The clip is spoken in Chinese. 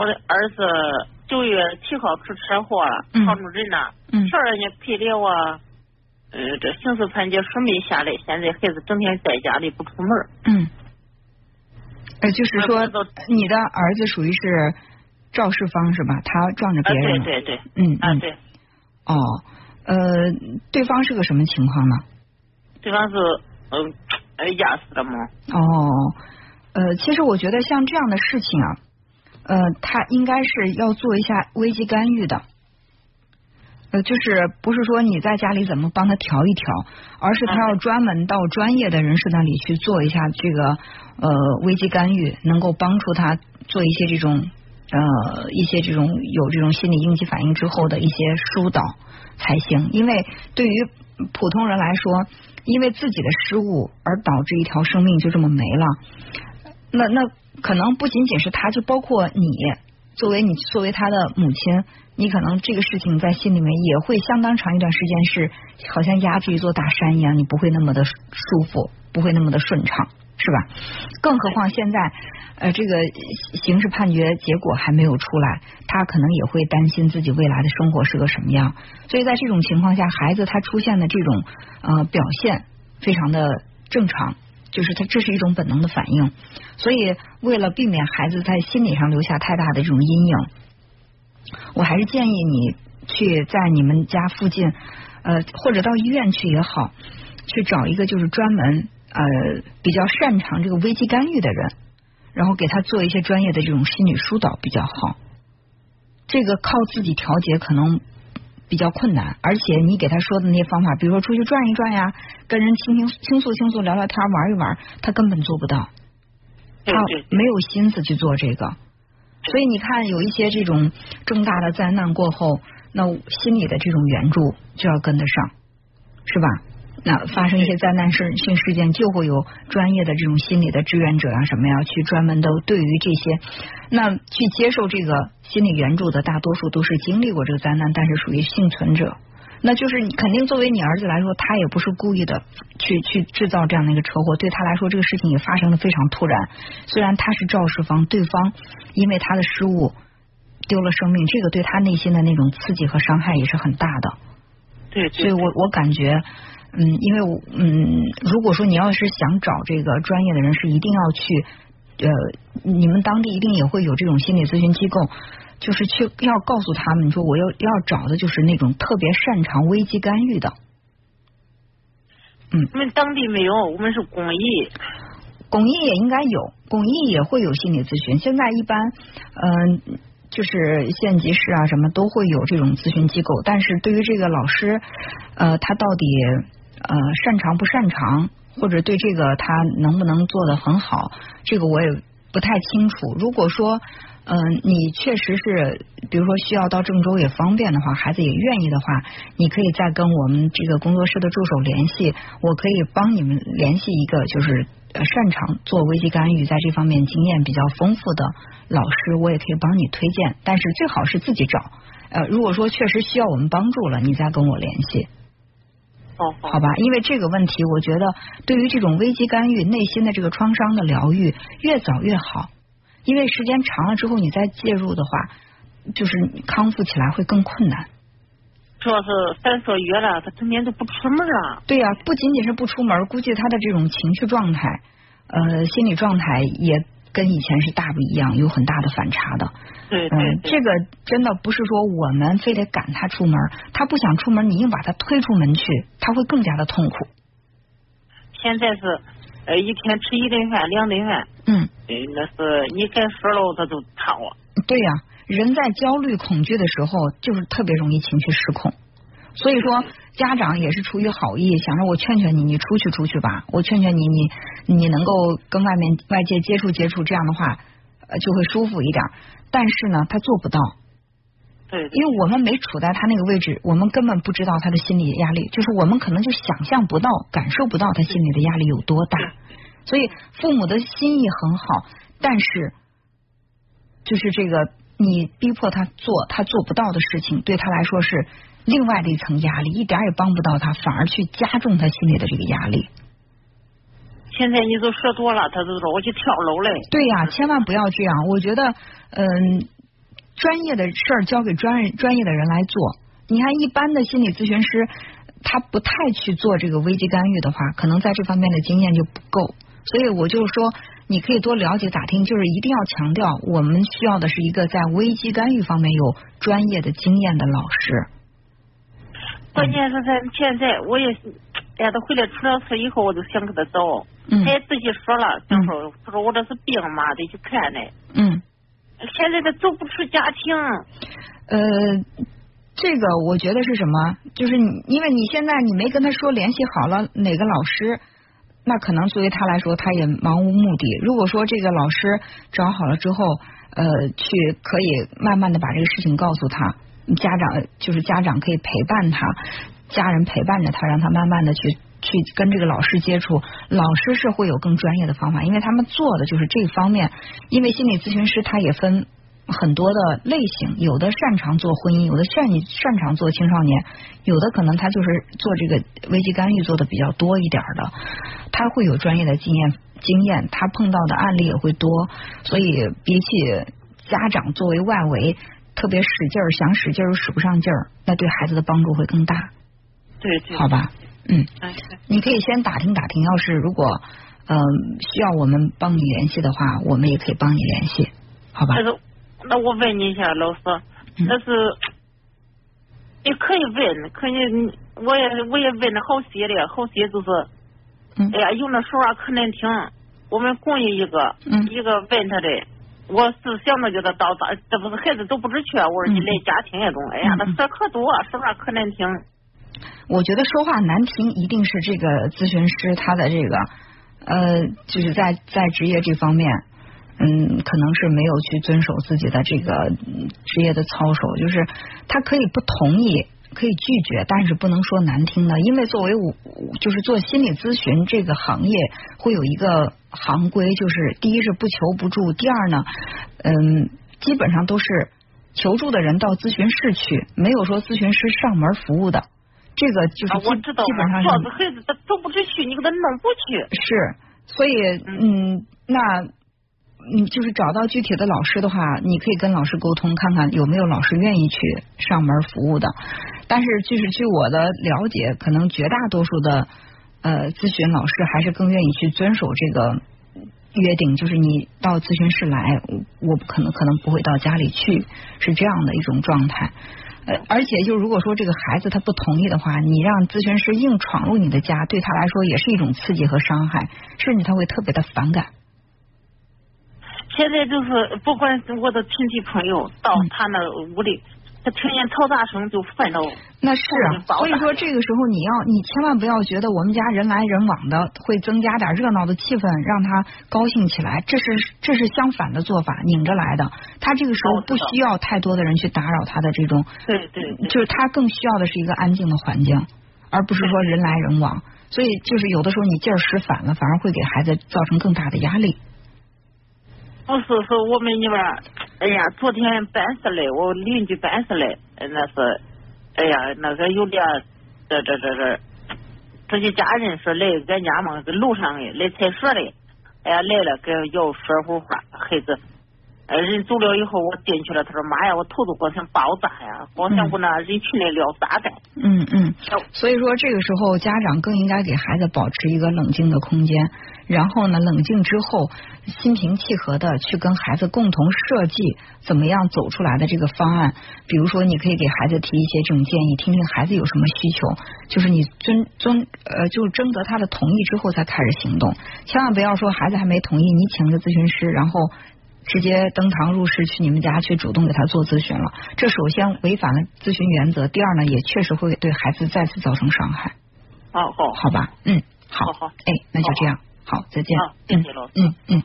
我的儿子九月七号出车祸了，撞住人了，嗯票人家赔的我，呃，这刑事判决书没下来，现在孩子整天在家里不出门。嗯，呃，就是说你的儿子属于是肇事方是吧？他撞着啊，别人了。对对对，嗯嗯。啊对，哦，呃，对方是个什么情况呢？对方是嗯呃压死的嘛，哦，呃，其实我觉得像这样的事情啊，呃，他应该是要做一下危机干预的。呃，就是不是说你在家里怎么帮他调一调，而是他要专门到专业的人士那里去做一下这个呃危机干预，能够帮助他做一些这种呃一些这种有这种心理应激反应之后的一些疏导才行。因为对于普通人来说，因为自己的失误而导致一条生命就这么没了，那那可能不仅仅是他，就包括你，作为你作为他的母亲，你可能这个事情在心里面也会相当长一段时间是好像压着一座大山一样，你不会那么的舒服，不会那么的顺畅，是吧？更何况现在呃这个刑事判决结果还没有出来，他可能也会担心自己未来的生活是个什么样，所以在这种情况下，孩子他出现的这种呃表现非常的正常。就是他这是一种本能的反应，所以为了避免孩子在心理上留下太大的这种阴影，我还是建议你去在你们家附近，呃，或者到医院去也好，去找一个就是专门呃比较擅长这个危机干预的人，然后给他做一些专业的这种心理疏导比较好。这个靠自己调节可能比较困难，而且你给他说的那些方法，比如说出去转一转呀，跟人倾倾倾诉倾诉、聊聊天、玩一玩，他根本做不到，他没有心思去做这个。所以你看，有一些这种重大的灾难过后，那心理的这种援助就要跟得上，是吧？那发生一些灾难事性事件，就会有专业的这种心理的志愿者啊什么呀，去专门的对于这些，那去接受这个心理援助的，大多数都是经历过这个灾难，但是属于幸存者。那就是你肯定作为你儿子来说，他也不是故意的去去制造这样的一个车祸，对他来说这个事情也发生的非常突然。虽然他是肇事方，对方因为他的失误丢了生命，这个对他内心的那种刺激和伤害也是很大的。对对，所以我我感觉，嗯，因为嗯，如果说你要是想找这个专业的人士，一定要去呃，你们当地一定也会有这种心理咨询机构，就是去要告诉他们，你说我要要找的就是那种特别擅长危机干预的。嗯我们当地没有，我们是公益。公益也应该有，公益也会有心理咨询。现在一般，嗯、就是县级市啊什么都会有这种咨询机构，但是对于这个老师，呃，他到底呃擅长不擅长，或者对这个他能不能做得很好，这个我也不太清楚。如果说嗯、你确实是，比如说需要到郑州也方便的话，孩子也愿意的话，你可以再跟我们这个工作室的助手联系，我可以帮你们联系一个就是呃擅长做危机干预，在这方面经验比较丰富的老师，我也可以帮你推荐，但是最好是自己找。呃，如果说确实需要我们帮助了，你再跟我联系，好好好吧？因为这个问题，我觉得对于这种危机干预、内心的这个创伤的疗愈，越早越好。因为时间长了之后，你再介入的话，就是康复起来会更困难。主要是三四个月了，他成天都不出门了。对呀、不仅仅是不出门，估计他的这种情绪状态、呃心理状态也跟以前是大不一样，有很大的反差的。对对嗯，这个真的不是说我们非得赶他出门，他不想出门，你硬把他推出门去，他会更加的痛苦。现在是呃一天吃一顿饭两顿饭，嗯，呃那是你该说了他都怕我。对呀、人在焦虑、恐惧的时候，就是特别容易情绪失控。所以说，家长也是出于好意，想让我劝劝你，你出去出去吧，我劝劝你，你你能够跟外面外界接触接触，这样的话，呃，就会舒服一点。但是呢，他做不到，对，因为我们没处在他那个位置，我们根本不知道他的心理压力，就是我们可能就想象不到、感受不到他心里的压力有多大。所以父母的心意很好，但是就是这个你逼迫他做他做不到的事情，对他来说是另外的一层压力，一点也帮不到他，反而去加重他心里的这个压力。现在你都说多了，他都说我去跳楼嘞。对呀、千万不要这样。我觉得，嗯，专业的事儿交给专业专业的人来做。你看，一般的心理咨询师他不太去做这个危机干预的话，可能在这方面的经验就不够。所以我就说，你可以多了解打听，就是一定要强调，我们需要的是一个在危机干预方面有专业的经验的老师。关键是在现在，我也哎呀，他回来出了事以后，我就想给他找，他也自己说了，就说他说我这是病嘛，得去看呢。嗯。现在他走不出家庭。呃，这个我觉得是什么？就是你，因为你现在你没跟他说联系好了哪个老师，那可能作为他来说，他也盲无目的。如果说这个老师找好了之后，呃，去可以慢慢的把这个事情告诉他。家长就是家长可以陪伴他，家人陪伴着他，让他慢慢的去去跟这个老师接触。老师是会有更专业的方法，因为他们做的就是这方面。因为心理咨询师他也分很多的类型，有的擅长做婚姻，有的擅擅长做青少年，有的可能他就是做这个危机干预做的比较多一点的。他会有专业的经验经验，他碰到的案例也会多，所以比起家长作为外围。特别使劲儿，想使劲儿又使不上劲儿，那对孩子的帮助会更大。对对，好吧，嗯，你可以先打听打听，要是如果嗯需要我们帮你联系的话，我们也可以帮你联系，好吧？那我问你一下，老师，那是你可以问，可以，我也我也问了好些了，好些就是，哎呀，有那说话可难听，我们公益一个，一个问他的。我是想着叫他到大，这不是孩子都不知趣。我说你来家庭也中，哎呀，那事可多，说话可难听。我觉得说话难听，一定是这个咨询师他的这个呃，就是在在职业这方面，嗯，可能是没有去遵守自己的这个职业的操守，就是他可以不同意。可以拒绝，但是不能说难听的，因为作为我就是做心理咨询这个行业，会有一个行规，就是第一是不求不助，第二呢，嗯，基本上都是求助的人到咨询室去，没有说咨询师上门服务的。这个就是基基本上，是孩子他走不出去，你给他弄不去。是，所以嗯，那。你就是找到具体的老师的话，你可以跟老师沟通，看看有没有老师愿意去上门服务的。但是，就是据我的了解，可能绝大多数的呃咨询老师还是更愿意去遵守这个约定，就是你到咨询室来，我可能可能不会到家里去，是这样的一种状态。呃，而且就如果说这个孩子他不同意的话，你让咨询师硬闯入你的家，对他来说也是一种刺激和伤害，甚至他会特别的反感。现在就是不管我的亲戚朋友到他那屋里，他听见嘈杂声就烦恼。那是，所以说这个时候你要你千万不要觉得我们家人来人往的会增加点热闹的气氛，让他高兴起来，这是这是相反的做法，拧着来的。他这个时候不需要太多的人去打扰他的这种，对对，就是他更需要的是一个安静的环境，而不是说人来人往。所以就是有的时候你劲儿使反了，反而会给孩子造成更大的压力。不是说我们那边，哎呀，昨天办事嘞，我邻居办事嘞，那是，哎呀，那个有点，这这这这，这些家人说来俺家嘛，在楼上的来采水的，哎呀来了，跟要说会话，孩子。人走了以后，我进去了。他说：“妈呀，我头都光想爆炸呀！光想我那人群里撂炸弹。”嗯嗯。所以说，这个时候家长更应该给孩子保持一个冷静的空间，然后呢，冷静之后，心平气和的去跟孩子共同设计怎么样走出来的这个方案。比如说，你可以给孩子提一些这种建议，听听孩子有什么需求，就是你遵遵呃，就是征得他的同意之后才开始行动。千万不要说孩子还没同意，你请个咨询师，然后。直接登堂入室去你们家去主动给他做咨询了，这首先违反了咨询原则，第二呢也确实会对孩子再次造成伤害。哦好，好吧，嗯，好，好，哎，那就这样，好，再见，谢谢老师，嗯嗯。